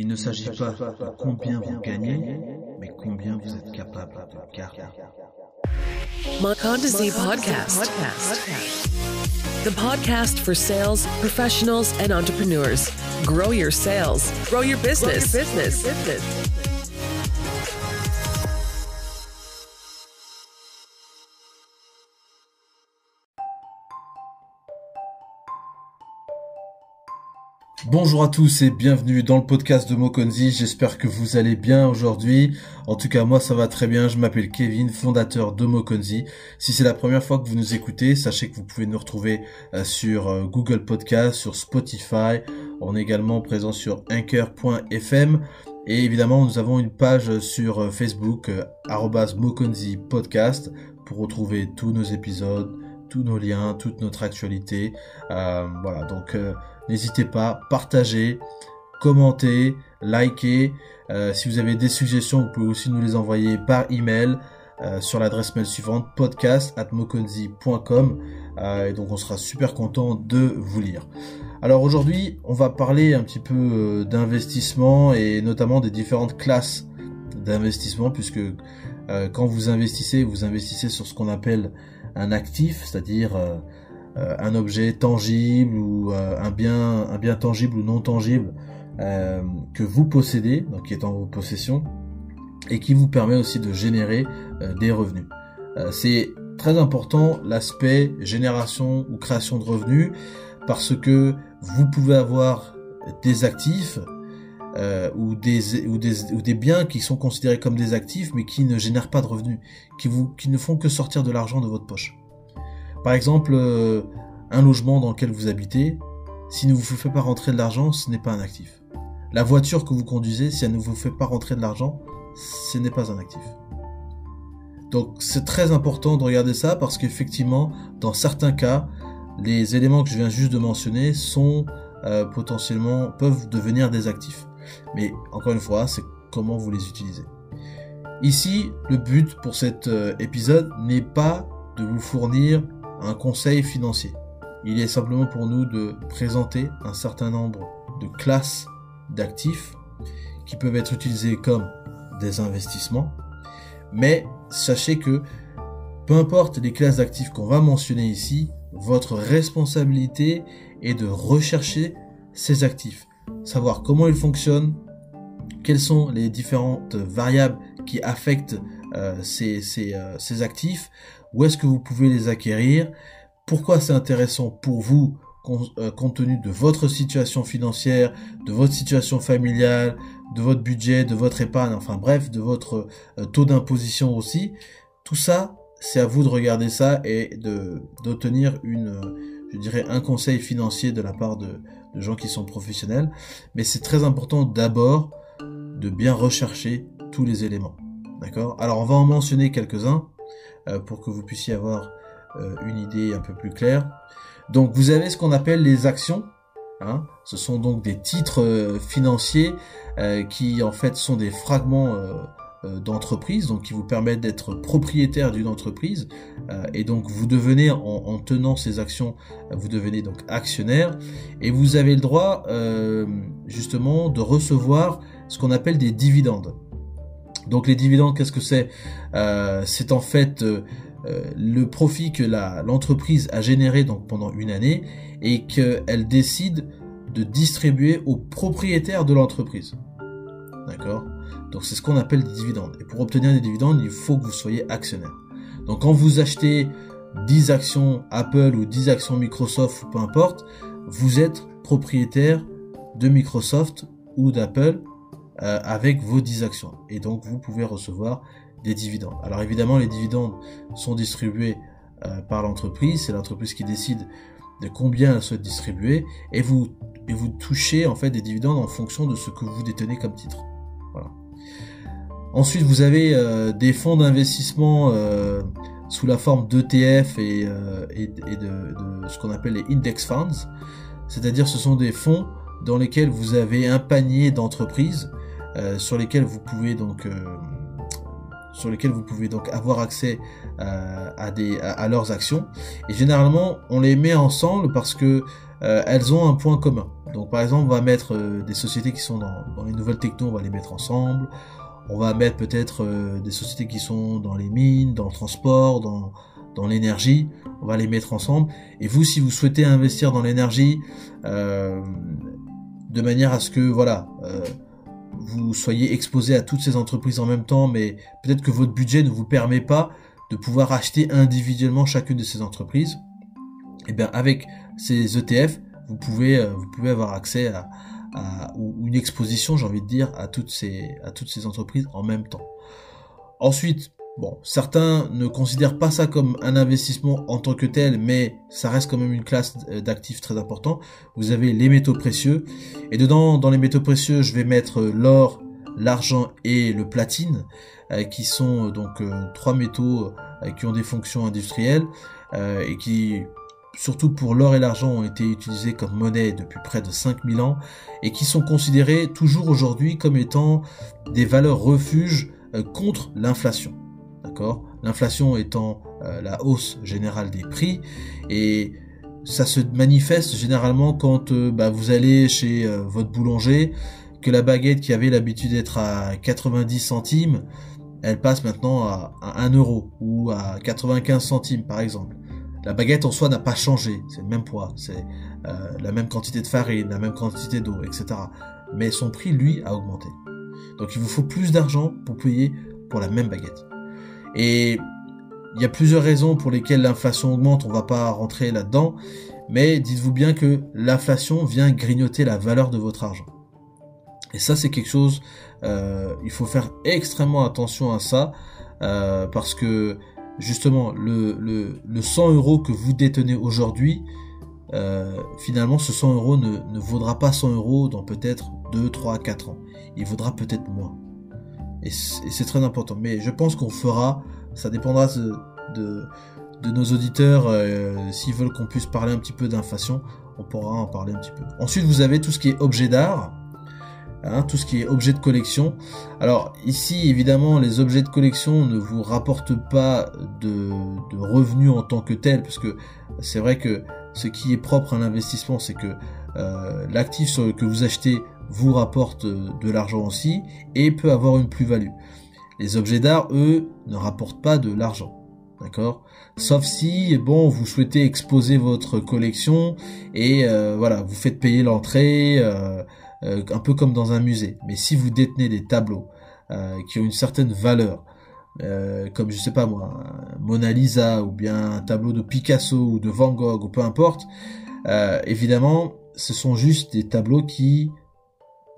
Il ne s'agit pas de combien vous gagnez, mais combien vous êtes capable de garder. Makandazi podcast. The podcast for sales professionals and entrepreneurs. Grow your sales, grow your business. business. Bonjour à tous et bienvenue dans le podcast de Mokonzi. J'espère que vous allez bien aujourd'hui. En tout cas, moi ça va très bien. Je m'appelle Kevin, fondateur de Mokonzi. Si c'est la première fois que vous nous écoutez, sachez que vous pouvez nous retrouver euh, sur euh, Google Podcast, sur Spotify. On est également présent sur anchor.fm. Et évidemment, nous avons une page sur euh, Facebook, Mokonzi Podcast, pour retrouver tous nos épisodes, tous nos liens, toute notre actualité. voilà, donc N'hésitez pas, partagez, commentez, likez. Euh, si vous avez des suggestions, vous pouvez aussi nous les envoyer par email euh, sur l'adresse mail suivante podcast euh, et donc on sera super content de vous lire. Alors aujourd'hui, on va parler un petit peu d'investissement et notamment des différentes classes d'investissement puisque quand vous investissez, vous investissez sur ce qu'on appelle un actif, c'est-à-dire euh, un objet tangible ou euh, un bien un bien tangible ou non tangible euh, que vous possédez, donc qui est en vos possessions, et qui vous permet aussi de générer des revenus. c'est très important l'aspect génération ou création de revenus parce que vous pouvez avoir des actifs ou, des, ou, des, ou des biens qui sont considérés comme des actifs mais qui ne génèrent pas de revenus, qui, vous, qui ne font que sortir de l'argent de votre poche. Par exemple, euh, un logement dans lequel vous habitez, s'il ne vous fait pas rentrer de l'argent, ce n'est pas un actif. La voiture que vous conduisez, si elle ne vous fait pas rentrer de l'argent, ce n'est pas un actif. Donc c'est très important de regarder ça parce qu'effectivement, dans certains cas, les éléments que je viens juste de mentionner sont euh, potentiellement peuvent devenir des actifs. Mais encore une fois, c'est comment vous les utilisez. Ici, le but pour cet euh, épisode n'est pas de vous fournir un conseil financier. Il est simplement pour nous de présenter un certain nombre de classes d'actifs qui peuvent être utilisés comme des investissements. Mais sachez que peu importe les classes d'actifs qu'on va mentionner ici, votre responsabilité est de rechercher ces actifs, savoir comment ils fonctionnent, quelles sont les différentes variables qui affectent euh, ces, euh, ces actifs, où est-ce que vous pouvez les acquérir, pourquoi c'est intéressant pour vous euh, compte tenu de votre situation financière, de votre situation familiale, de votre budget, de votre épargne, enfin bref, de votre taux d'imposition aussi? Tout ça, c'est à vous de regarder ça et d'obtenir une, je dirais, un conseil financier de la part de, de gens qui sont professionnels. Mais c'est très important d'abord de bien rechercher tous les éléments. D'accord Alors on va en mentionner quelques-uns. Euh, pour que vous puissiez avoir euh, une idée un peu plus claire. Donc vous avez ce qu'on appelle les actions. Hein. Ce sont donc des titres euh, financiers qui en fait sont des fragments d'entreprise, donc qui vous permettent d'être propriétaire d'une entreprise. et donc vous devenez, en, tenant ces actions, vous devenez donc actionnaire. Et vous avez le droit justement de recevoir ce qu'on appelle des dividendes. Donc les dividendes, qu'est-ce que c'est? Euh, C'est en fait euh, euh, le profit que l'entreprise a généré pendant une année et qu'elle décide de distribuer aux propriétaires de l'entreprise. D'accord? Donc c'est ce qu'on appelle des dividendes. Et pour obtenir des dividendes, il faut que vous soyez actionnaire. Donc quand vous achetez 10 actions Apple ou 10 actions Microsoft ou peu importe, vous êtes propriétaire de Microsoft ou d'Apple euh, avec vos 10 actions. Et donc vous pouvez recevoir des dividendes. Alors évidemment, les dividendes sont distribués euh, par l'entreprise. C'est l'entreprise qui décide de combien elle souhaite distribuer. Et vous, et vous touchez en fait des dividendes en fonction de ce que vous détenez comme titre. Voilà. Ensuite, vous avez euh, des fonds d'investissement sous la forme d'ETF et, et, et de, de, ce qu'on appelle les index funds. C'est-à-dire ce sont des fonds dans lesquels vous avez un panier d'entreprises euh, sur lesquels vous pouvez donc euh, sur lesquels vous pouvez donc avoir accès euh, à, leurs actions. Et généralement, on les met ensemble parce que elles ont un point commun. Donc par exemple, on va mettre des sociétés qui sont dans, les nouvelles techno, on va les mettre ensemble. On va mettre peut-être des sociétés qui sont dans les mines, dans le transport, dans, dans l'énergie. On va les mettre ensemble. Et vous, si vous souhaitez investir dans l'énergie, euh, de manière à ce que voilà, euh, vous soyez exposé à toutes ces entreprises en même temps, mais peut-être que votre budget ne vous permet pas de pouvoir acheter individuellement chacune de ces entreprises. Et eh bien avec ces ETF, vous pouvez euh, vous pouvez avoir accès à, une exposition, j'ai envie de dire, à toutes ces à toutes ces entreprises en même temps. Ensuite, Bon, certains ne considèrent pas ça comme un investissement en tant que tel, mais ça reste quand même une classe d'actifs très important. Vous avez les métaux précieux, et dedans, dans les métaux précieux, je vais mettre l'or, l'argent et le platine, euh, qui sont euh, donc euh, trois métaux qui ont des fonctions industrielles et qui surtout pour l'or et l'argent, ont été utilisés comme monnaie depuis près de 5000 ans et qui sont considérés toujours aujourd'hui comme étant des valeurs refuges contre l'inflation. D'accord? L'inflation étant euh, la hausse générale des prix et ça se manifeste généralement quand euh, bah, vous allez chez euh, votre boulanger, que la baguette qui avait l'habitude d'être à 90 centimes, elle passe maintenant à, 1 euro ou à 95 centimes par exemple. La baguette en soi n'a pas changé, c'est le même poids, c'est la même quantité de farine, la même quantité d'eau, etc. Mais son prix, lui, a augmenté. Donc il vous faut plus d'argent pour payer pour la même baguette. Et il y a plusieurs raisons pour lesquelles l'inflation augmente, on va pas rentrer là-dedans, mais dites-vous bien que l'inflation vient grignoter la valeur de votre argent. Et ça c'est quelque chose, euh, il faut faire extrêmement attention à ça, euh, parce que justement le, le, le 100 euros que vous détenez aujourd'hui, euh, finalement ce 100 euros ne, ne vaudra pas 100 euros dans peut-être 2, 3, 4 ans. Il vaudra peut-être moins. Et c'est très important. Mais je pense qu'on fera, ça dépendra de, nos auditeurs, euh, s'ils veulent qu'on puisse parler un petit peu d'inflation, on pourra en parler un petit peu. Ensuite, vous avez tout ce qui est objet d'art. Hein, tout ce qui est objet de collection. Alors ici, évidemment, les objets de collection ne vous rapportent pas de, de revenus en tant que tel, parce que c'est vrai que ce qui est propre à l'investissement, c'est que euh, l'actif que vous achetez vous rapporte de l'argent aussi et peut avoir une plus-value. Les objets d'art, eux, ne rapportent pas de l'argent. D'accord? Sauf si, bon, vous souhaitez exposer votre collection et euh, voilà, vous faites payer l'entrée, euh, euh, un peu comme dans un musée. Mais si vous détenez des tableaux qui ont une certaine valeur, comme je sais pas moi, Mona Lisa ou bien un tableau de Picasso ou de Van Gogh ou peu importe, évidemment, ce sont juste des tableaux qui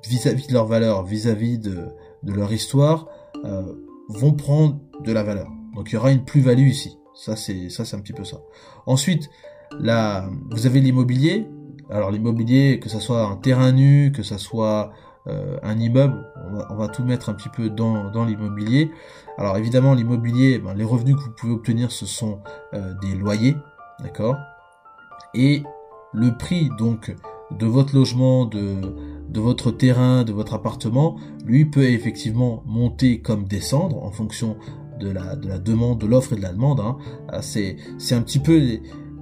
vis-à-vis de leur valeur, vis-à-vis de, de, leur histoire, euh, vont prendre de la valeur. Donc il y aura une plus-value ici. Ça c'est ça c'est un petit peu ça. Ensuite, là, vous avez l'immobilier. Alors l'immobilier, que ça soit un terrain nu, que ça soit euh, un immeuble, on va, tout mettre un petit peu dans, dans l'immobilier. Alors évidemment l'immobilier, ben, les revenus que vous pouvez obtenir, ce sont euh, des loyers, d'accord? Et le prix donc de votre logement, de, de votre terrain, de votre appartement, lui peut effectivement monter comme descendre en fonction de la, de la demande, de l'offre et de la demande. Hein. Ah, c'est, un petit peu,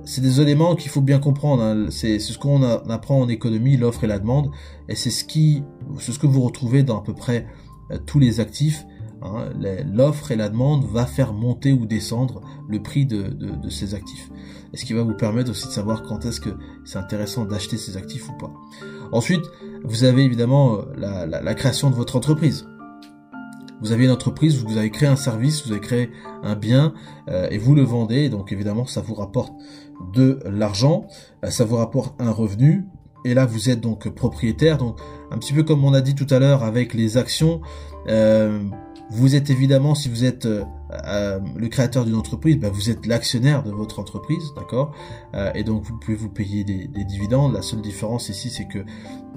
c'est des éléments qu'il faut bien comprendre. Hein. C'est, ce qu'on apprend en économie, l'offre et la demande, et c'est ce ce que vous retrouvez dans à peu près euh, tous les actifs. Hein. L'offre et la demande va faire monter ou descendre le prix de, de ces actifs. Et ce qui va vous permettre aussi de savoir quand est-ce que c'est intéressant d'acheter ces actifs ou pas. Ensuite, vous avez évidemment euh, la, création de votre entreprise. Vous avez une entreprise, vous avez créé un service, vous avez créé un bien euh, et vous le vendez. Donc évidemment, ça vous rapporte de l'argent, euh, ça vous rapporte un revenu. Et là, vous êtes donc propriétaire. Donc un petit peu comme on a dit tout à l'heure avec les actions. Vous êtes évidemment, si vous êtes euh, euh, le créateur d'une entreprise, bah, vous êtes l'actionnaire de votre entreprise, d'accord? Euh, Et donc vous pouvez vous payer des, dividendes. La seule différence ici, c'est que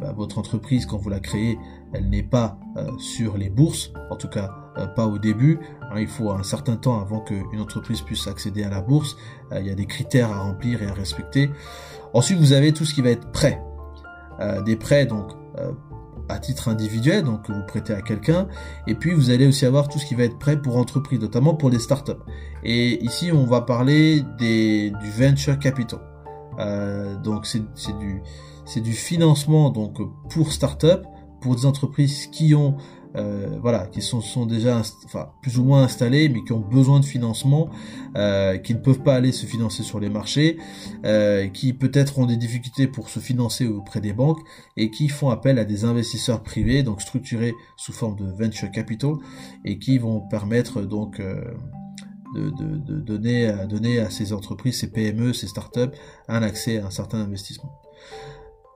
bah, votre entreprise, quand vous la créez, elle n'est pas sur les bourses, en tout cas pas au début. Hein, il faut un certain temps avant qu'une entreprise puisse accéder à la bourse. il y a des critères à remplir et à respecter. Ensuite, vous avez tout ce qui va être prêt. Des prêts, donc à titre individuel, donc vous prêtez à quelqu'un, et puis vous allez aussi avoir tout ce qui va être prêt pour entreprise, notamment pour les startups. Et ici, on va parler des, du venture capital. Euh, donc c'est du du financement donc pour start-up, pour des entreprises qui ont euh, voilà, qui sont, sont déjà enfin, plus ou moins installés, mais qui ont besoin de financement, euh, qui ne peuvent pas aller se financer sur les marchés, euh, qui peut-être ont des difficultés pour se financer auprès des banques et qui font appel à des investisseurs privés, donc structurés sous forme de venture capital, et qui vont permettre donc de, de, donner, donner à ces entreprises, ces PME, ces startups, un accès à un certain investissement.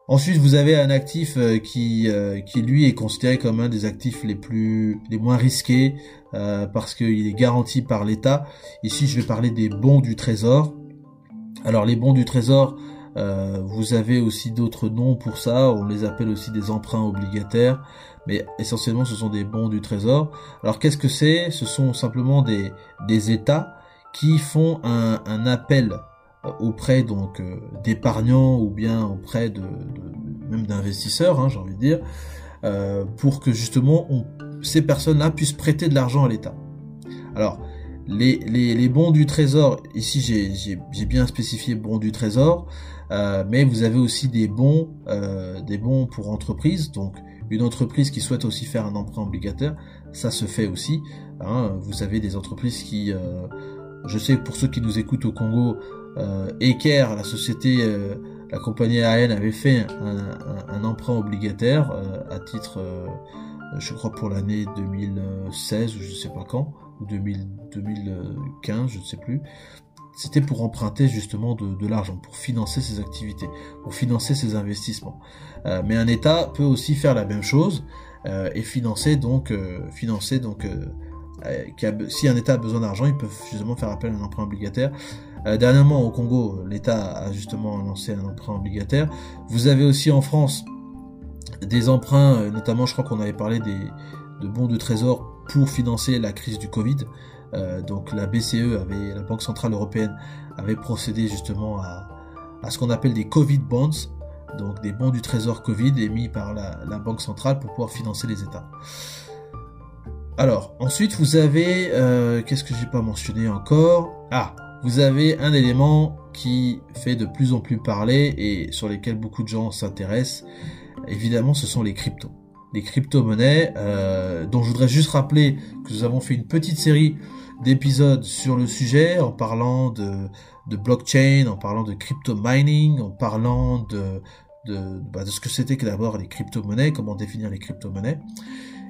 Ensuite, vous avez un actif euh, qui, euh, qui lui est considéré comme un des actifs les plus les moins risqués euh, parce qu'il est garanti par l'État. Ici, je vais parler des bons du Trésor. Alors, les bons du Trésor, vous avez aussi d'autres noms pour ça. On les appelle aussi des emprunts obligataires, mais essentiellement, ce sont des bons du Trésor. Alors, qu'est-ce que c'est? Ce sont simplement des des États qui font un, un appel auprès donc euh, d'épargnants ou bien auprès de, même d'investisseurs, hein, j'ai envie de dire, euh, pour que justement ces personnes-là puissent prêter de l'argent à l'État. Alors les, bons du trésor, ici j'ai bien spécifié bons du trésor, euh, mais vous avez aussi des bons, euh, des bons pour entreprise. Donc une entreprise qui souhaite aussi faire un emprunt obligataire, ça se fait aussi. Hein. Vous avez des entreprises qui, euh, je sais pour ceux qui nous écoutent au Congo, euh, la société, euh, la compagnie aérienne avait fait un, emprunt obligataire euh, à titre, euh, je crois pour l'année 2016 ou je sais pas quand, ou 2015, je ne sais plus. C'était pour emprunter justement de, l'argent, pour financer ses activités, pour financer ses investissements. mais un État peut aussi faire la même chose et financer donc, financer donc si un État a besoin d'argent, ils peuvent justement faire appel à un emprunt obligataire. Euh, dernièrement, au Congo, l'État a justement lancé un emprunt obligataire. Vous avez aussi en France des emprunts, euh, notamment je crois qu'on avait parlé de bons de trésor pour financer la crise du Covid. Euh, donc la BCE la Banque Centrale Européenne avait procédé justement à, ce qu'on appelle des Covid bonds, donc des bons du trésor Covid émis par la, Banque Centrale pour pouvoir financer les États. Alors, ensuite vous avez, qu'est-ce que j'ai pas mentionné encore? Ah, vous avez un élément qui fait de plus en plus parler et sur lesquels beaucoup de gens s'intéressent. Évidemment, ce sont les cryptos. Les crypto-monnaies, euh, dont je voudrais juste rappeler que nous avons fait une petite série d'épisodes sur le sujet en parlant de, blockchain, en parlant de crypto mining, en parlant de, bah, de ce que c'était que d'abord les crypto-monnaies, comment définir les crypto-monnaies.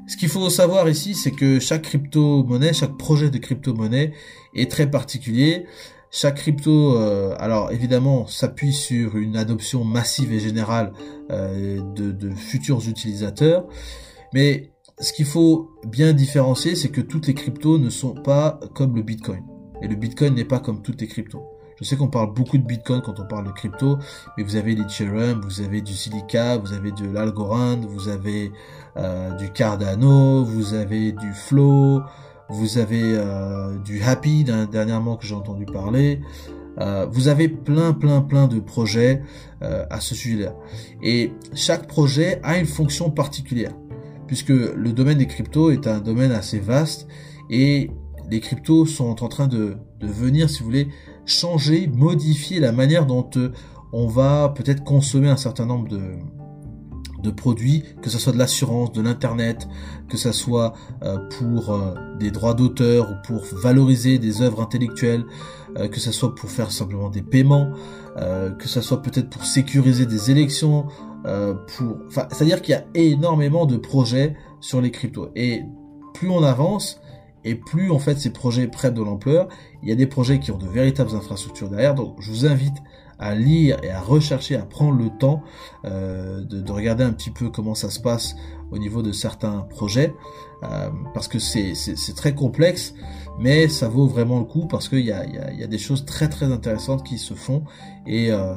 Ce qu'il faut savoir ici, c'est que chaque crypto-monnaie, chaque projet de crypto-monnaie est très particulier. Chaque crypto, euh, alors évidemment, s'appuie sur une adoption massive et générale euh, de, de, futurs utilisateurs. Mais ce qu'il faut bien différencier, c'est que toutes les cryptos ne sont pas comme le Bitcoin. Et le Bitcoin n'est pas comme toutes les cryptos. Je sais qu'on parle beaucoup de Bitcoin quand on parle de crypto, mais vous avez l'Ethereum, vous avez du Silica, vous avez de l'Algorand, vous avez euh, du Cardano, vous avez du Flow, vous avez euh, du Happy dernièrement que j'ai entendu parler. Euh, vous avez plein, plein, plein de projets à ce sujet-là. Et chaque projet a une fonction particulière, puisque le domaine des cryptos est un domaine assez vaste et les cryptos sont en train de venir, si vous voulez, changer, modifier la manière dont on va peut-être consommer un certain nombre de, de produits, que ce soit de l'assurance, de l'internet, que ce soit euh, pour euh, des droits d'auteur ou pour valoriser des œuvres intellectuelles, euh, que ce soit pour faire simplement des paiements, que ce soit peut-être pour sécuriser des élections, pour, c'est-à-dire qu'il y a énormément de projets sur les cryptos. Et plus on avance, et plus en fait ces projets prennent de l'ampleur, il y a des projets qui ont de véritables infrastructures derrière. Donc je vous invite à lire et à rechercher, à prendre le temps euh, de, regarder un petit peu comment ça se passe au niveau de certains projets, euh, parce que c'est très complexe, mais ça vaut vraiment le coup parce qu'il y a, des choses très très intéressantes qui se font et euh,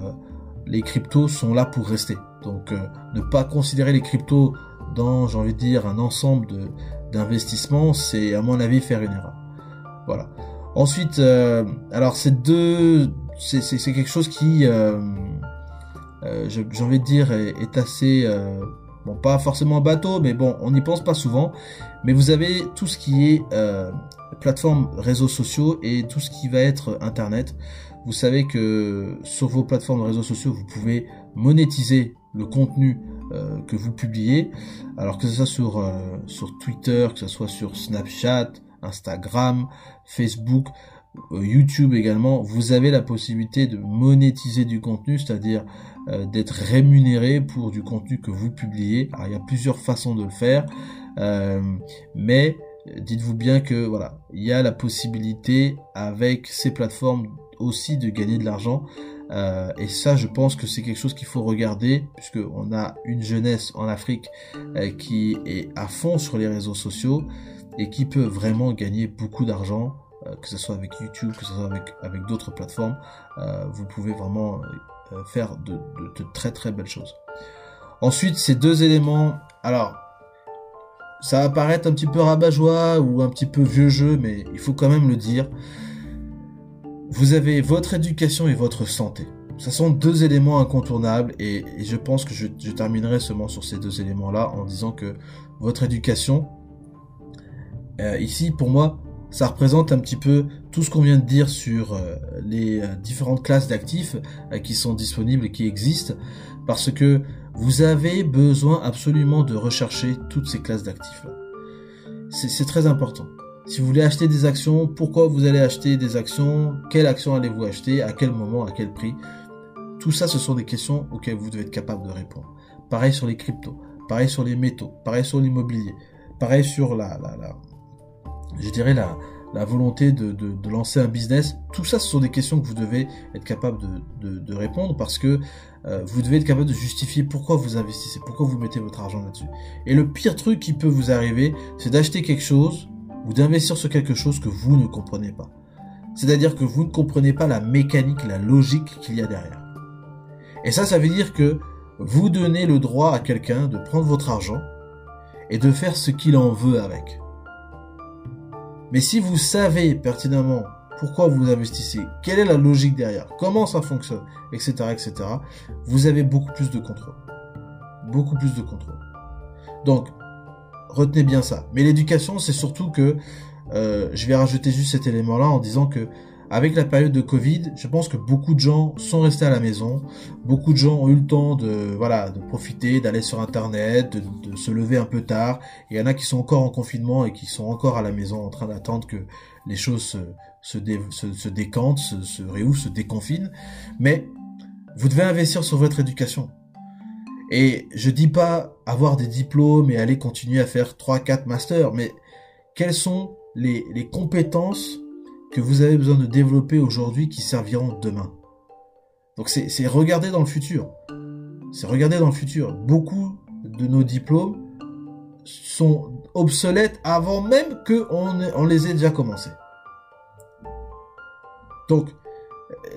les cryptos sont là pour rester. Donc ne pas considérer les cryptos dans, j'ai envie de dire, un ensemble de d'investissement, c'est à mon avis faire une erreur. Voilà. Ensuite, alors ces deux c'est quelque chose qui, euh, euh, j'ai envie de dire, est, assez, euh, bon, pas forcément bateau, mais bon, on n'y pense pas souvent. Mais vous avez tout ce qui est euh, plateforme réseaux sociaux et tout ce qui va être Internet. Vous savez que sur vos plateformes réseaux sociaux, vous pouvez monétiser le contenu euh, que vous publiez. Alors que ce soit sur, euh, sur Twitter, que ce soit sur Snapchat, Instagram, Facebook, euh, YouTube également, vous avez la possibilité de monétiser du contenu, c'est-à-dire d'être rémunéré pour du contenu que vous publiez. Alors il y a plusieurs façons de le faire, mais dites-vous bien que voilà, il y a la possibilité avec ces plateformes aussi de gagner de l'argent. Euh, et ça, je pense que c'est quelque chose qu'il faut regarder, puisque on a une jeunesse en Afrique euh, qui est à fond sur les réseaux sociaux et qui peut vraiment gagner beaucoup d'argent, euh, que ce soit avec YouTube, que ce soit avec, avec d'autres plateformes. vous pouvez vraiment faire de, de, de, très très belles choses. Ensuite, ces deux éléments, alors, ça va paraître un petit peu rabat-joie ou un petit peu vieux jeu, mais il faut quand même le dire. Vous avez votre éducation et votre santé. Ce sont deux éléments incontournables et, je pense que je, terminerai seulement sur ces deux éléments-là en disant que votre éducation, euh, ici pour moi, ça représente un petit peu tout ce qu'on vient de dire sur euh, les euh, différentes classes d'actifs qui sont disponibles et qui existent parce que vous avez besoin absolument de rechercher toutes ces classes d'actifs là. C'est très important. Si vous voulez acheter des actions, pourquoi vous allez acheter des actions? Quelle action allez-vous acheter? À quel moment? À quel prix? Tout ça, ce sont des questions auxquelles vous devez être capable de répondre. Pareil sur les cryptos, pareil sur les métaux, pareil sur l'immobilier, pareil sur la, la, la, je dirais la, la volonté de, de, lancer un business. Tout ça, ce sont des questions que vous devez être capable de, de, de répondre parce que euh, vous devez être capable de justifier pourquoi vous investissez, pourquoi vous mettez votre argent là-dessus. Et le pire truc qui peut vous arriver, c'est d'acheter quelque chose ou d'investir sur quelque chose que vous ne comprenez pas. C'est-à-dire que vous ne comprenez pas la mécanique, la logique qu'il y a derrière. Et ça, ça veut dire que vous donnez le droit à quelqu'un de prendre votre argent et de faire ce qu'il en veut avec. Mais si vous savez pertinemment pourquoi vous investissez, quelle est la logique derrière, comment ça fonctionne, etc., etc., vous avez beaucoup plus de contrôle. Beaucoup plus de contrôle. Donc, retenez bien ça. Mais l'éducation, c'est surtout que euh, je vais rajouter juste cet élément-là en disant que avec la période de Covid, je pense que beaucoup de gens sont restés à la maison, beaucoup de gens ont eu le temps de voilà de profiter, d'aller sur internet, de, se lever un peu tard. Il y en a qui sont encore en confinement et qui sont encore à la maison en train d'attendre que les choses se se, décantent, se, se réouvrent, se déconfinent. Mais vous devez investir sur votre éducation. Et je dis pas avoir des diplômes et aller continuer à faire 3 4 masters, mais quelles sont les, les compétences que vous avez besoin de développer aujourd'hui qui serviront demain? Donc c'est regarder dans le futur. C'est regarder dans le futur. Beaucoup de nos diplômes sont obsolètes avant même qu'on on les ait déjà commencés. Donc,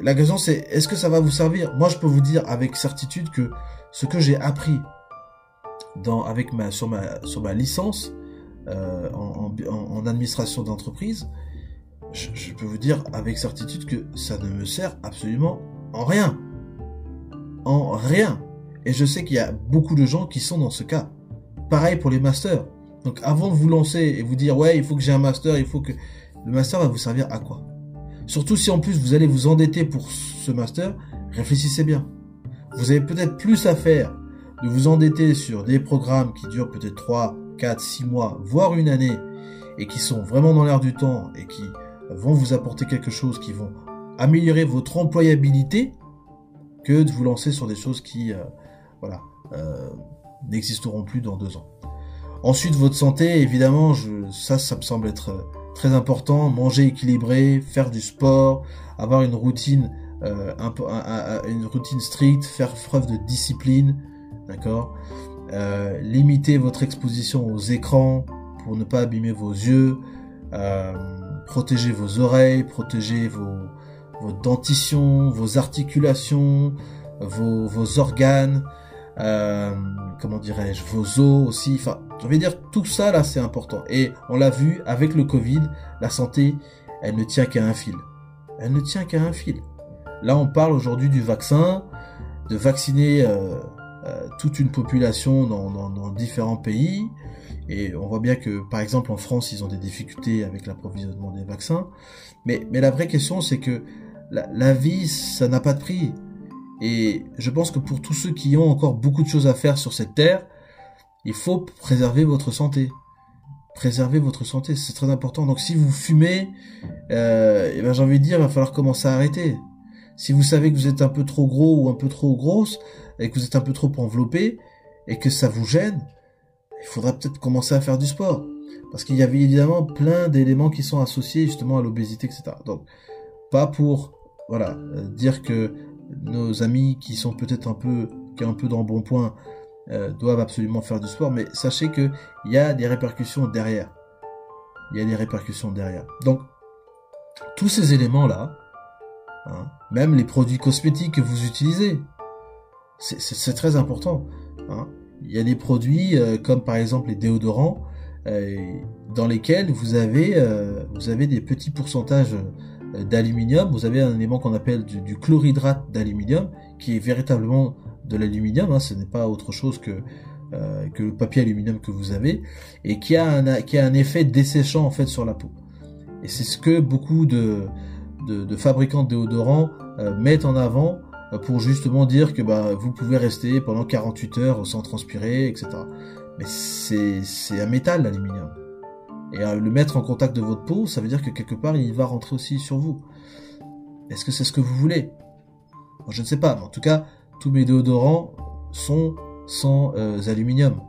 la question c'est est-ce que ça va vous servir? Moi, je peux vous dire avec certitude que ce que j'ai appris avec ma, sur, ma, licence euh, en, en, administration d'entreprise, je, je, peux vous dire avec certitude que ça ne me sert absolument en rien. En rien. Et je sais qu'il y a beaucoup de gens qui sont dans ce cas. Pareil pour les masters. Donc avant de vous lancer et vous dire ouais il faut que j'ai un master, il faut que le master va vous servir à quoi? Surtout si en plus vous allez vous endetter pour ce master, réfléchissez bien vous avez peut-être plus à faire de vous endetter sur des programmes qui durent peut-être 3, 4, 6 mois, voire une année, et qui sont vraiment dans l'air du temps et qui vont vous apporter quelque chose, qui vont améliorer votre employabilité, que de vous lancer sur des choses qui, euh, voilà, euh, n'existeront plus dans deux ans. Ensuite, votre santé, évidemment, ça, ça me semble être très important. Manger équilibré, faire du sport, avoir une routine euh, un, une routine stricte, faire preuve de discipline, d'accord euh, Limiter votre exposition aux écrans pour ne pas abîmer vos yeux, euh, protéger vos oreilles, protéger vos, vos dentitions, vos articulations, vos, organes, comment dirais-je, vos os aussi. Enfin, je vais dire tout ça là, c'est important. Et on l'a vu avec le Covid, la santé, elle ne tient qu'à un fil. Elle ne tient qu'à un fil. Là, on parle aujourd'hui du vaccin, de vacciner euh, euh, toute une population dans, différents pays. Et on voit bien que, par exemple, en France, ils ont des difficultés avec l'approvisionnement des vaccins. Mais, la vraie question, c'est que la, vie, ça n'a pas de prix. Et je pense que pour tous ceux qui ont encore beaucoup de choses à faire sur cette terre, il faut préserver votre santé. Préserver votre santé, c'est très important. Donc si vous fumez, euh, eh ben, j'ai envie de dire, il va falloir commencer à arrêter. Si vous savez que vous êtes un peu trop gros ou un peu trop grosse, et que vous êtes un peu trop enveloppé, et que ça vous gêne, il faudra peut-être commencer à faire du sport. Parce qu'il y avait évidemment plein d'éléments qui sont associés justement à l'obésité, etc. Donc, pas pour, voilà, euh, dire que nos amis qui sont peut-être un peu, qui ont un peu d'embonpoint, euh, doivent absolument faire du sport, mais sachez que il y a des répercussions derrière. Il y a des répercussions derrière. Donc, tous ces éléments-là, hein, même les produits cosmétiques que vous utilisez, c'est très important. Hein. Il y a des produits euh, comme par exemple les déodorants euh, dans lesquels vous avez, euh, vous avez des petits pourcentages d'aluminium. Vous avez un élément qu'on appelle du, chlorhydrate d'aluminium qui est véritablement de l'aluminium. Hein, ce n'est pas autre chose que que le papier aluminium que vous avez et qui a un qui a un effet desséchant en fait sur la peau. Et c'est ce que beaucoup de, de, fabricants de déodorants mettent en avant pour justement dire que bah, vous pouvez rester pendant 48 heures sans transpirer, etc. Mais c'est un métal, l'aluminium. Et euh, le mettre en contact de votre peau, ça veut dire que quelque part, il va rentrer aussi sur vous. Est-ce que c'est ce que vous voulez? Je ne sais pas, mais en tout cas, tous mes déodorants sont sans euh, aluminium.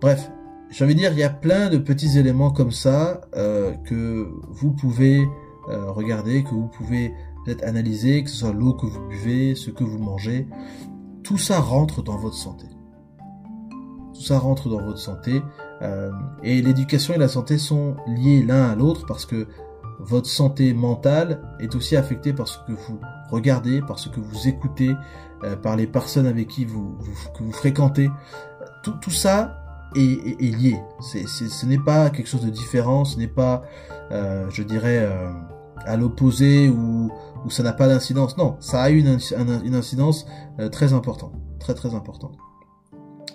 Bref, j'ai envie de dire, il y a plein de petits éléments comme ça euh, que vous pouvez regarder, que vous pouvez peut-être analyser, que ce soit l'eau que vous buvez, ce que vous mangez, tout ça rentre dans votre santé. Tout ça rentre dans votre santé. Euh, et l'éducation et la santé sont liés l'un à l'autre parce que votre santé mentale est aussi affectée par ce que vous regardez, par ce que vous écoutez, euh, par les personnes avec qui vous, que vous fréquentez. Tout, tout ça est, est, lié. C'est, ce n'est pas quelque chose de différent, ce n'est pas, euh, je dirais, euh, à l'opposé ou, ou ça n'a pas d'incidence. Non, ça a une, une incidence euh, très importante, très très importante.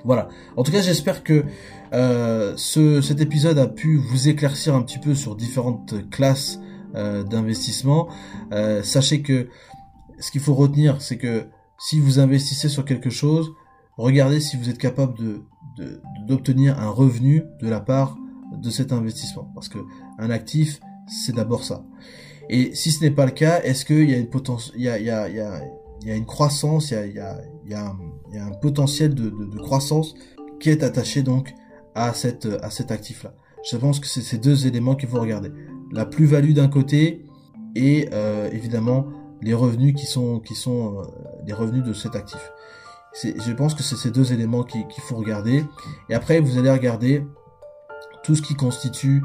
Voilà. En tout cas, j'espère que euh, ce, cet épisode a pu vous éclaircir un petit peu sur différentes classes euh, d'investissement. Euh, sachez que ce qu'il faut retenir, c'est que si vous investissez sur quelque chose, regardez si vous êtes capable de d'obtenir un revenu de la part de cet investissement, parce que un actif, c'est d'abord ça. Et si ce n'est pas le cas, est-ce qu'il y a une a, il y a, il y a, il y a une croissance, il y a, il y a, il y a, un, y a un potentiel de, de, de, croissance qui est attaché donc à cette, à cet actif-là. Je pense que c'est ces deux éléments qu'il faut regarder. La plus-value d'un côté et euh, évidemment les revenus qui sont, qui sont euh, les revenus de cet actif. Je pense que c'est ces deux éléments qu'il faut regarder. Et après, vous allez regarder tout ce qui constitue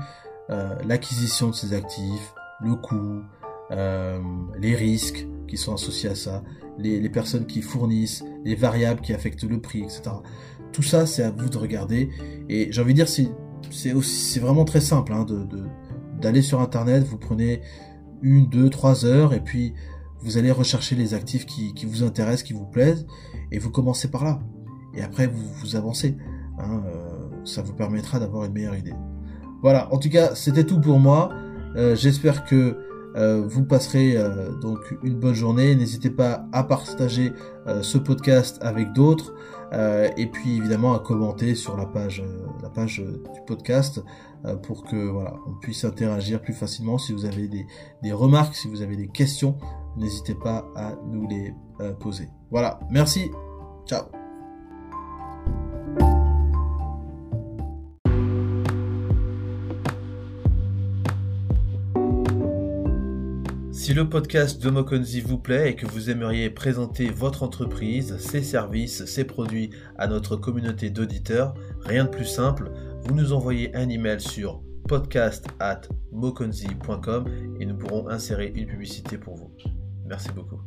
euh, l'acquisition de ces actifs, le coût, euh, les risques qui sont associés à ça, les, personnes qui fournissent, les variables qui affectent le prix, etc. Tout ça, c'est à vous de regarder. Et j'ai envie de dire, c'est vraiment très simple hein, d'aller sur internet, vous prenez une, deux, trois heures et puis vous allez rechercher les actifs qui, vous intéressent, qui vous plaisent, et vous commencez par là. Et après, vous, avancez. Hein, euh, ça vous permettra d'avoir une meilleure idée. Voilà, en tout cas, c'était tout pour moi. Euh, j'espère que euh, vous passerez donc une bonne journée. N'hésitez pas à partager ce podcast avec d'autres et puis évidemment à commenter sur la page la page du podcast pour que voilà on puisse interagir plus facilement. Si vous avez des, des remarques, si vous avez des questions, n'hésitez pas à nous les poser. Voilà, merci, ciao. Si le podcast de Mokonzi vous plaît et que vous aimeriez présenter votre entreprise, ses services, ses produits à notre communauté d'auditeurs, rien de plus simple, vous nous envoyez un email sur podcast at mokonzi.com et nous pourrons insérer une publicité pour vous. Merci beaucoup.